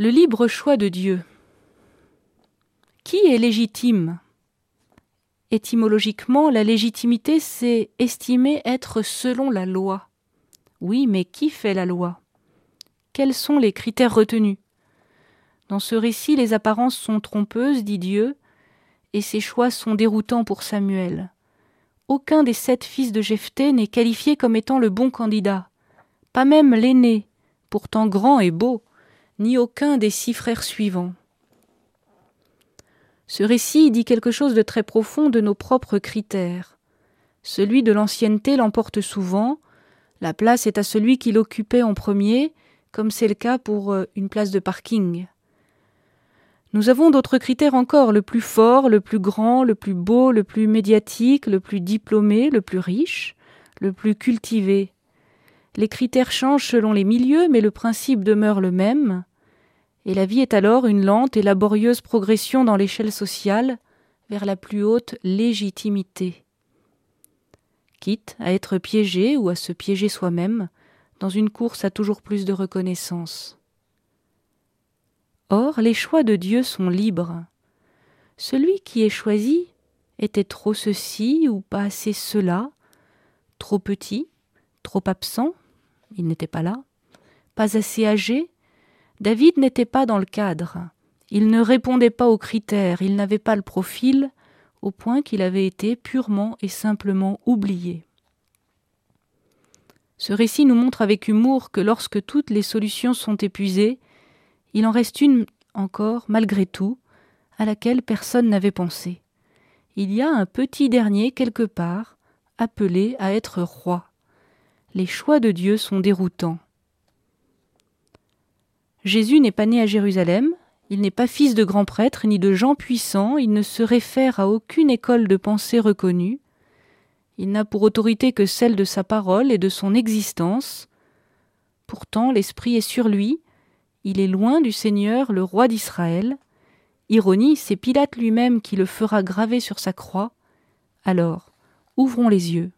Le libre choix de Dieu. Qui est légitime? Étymologiquement, la légitimité, c'est estimer être selon la loi. Oui, mais qui fait la loi? Quels sont les critères retenus? Dans ce récit, les apparences sont trompeuses, dit Dieu, et ses choix sont déroutants pour Samuel. Aucun des sept fils de Jephthé n'est qualifié comme étant le bon candidat, pas même l'aîné, pourtant grand et beau, ni aucun des six frères suivants. Ce récit dit quelque chose de très profond de nos propres critères. Celui de l'ancienneté l'emporte souvent, la place est à celui qui l'occupait en premier, comme c'est le cas pour euh, une place de parking. Nous avons d'autres critères encore, le plus fort, le plus grand, le plus beau, le plus médiatique, le plus diplômé, le plus riche, le plus cultivé. Les critères changent selon les milieux, mais le principe demeure le même et la vie est alors une lente et laborieuse progression dans l'échelle sociale vers la plus haute légitimité. Quitte à être piégé ou à se piéger soi-même dans une course à toujours plus de reconnaissance. Or, les choix de Dieu sont libres. Celui qui est choisi était trop ceci ou pas assez cela, trop petit, trop absent, il n'était pas là, pas assez âgé, David n'était pas dans le cadre. Il ne répondait pas aux critères, il n'avait pas le profil, au point qu'il avait été purement et simplement oublié. Ce récit nous montre avec humour que lorsque toutes les solutions sont épuisées, il en reste une encore, malgré tout, à laquelle personne n'avait pensé. Il y a un petit dernier quelque part, appelé à être roi. Les choix de Dieu sont déroutants. Jésus n'est pas né à Jérusalem, il n'est pas fils de grands prêtres ni de gens puissants, il ne se réfère à aucune école de pensée reconnue, il n'a pour autorité que celle de sa parole et de son existence. Pourtant l'Esprit est sur lui, il est loin du Seigneur, le roi d'Israël. Ironie, c'est Pilate lui-même qui le fera graver sur sa croix. Alors, ouvrons les yeux.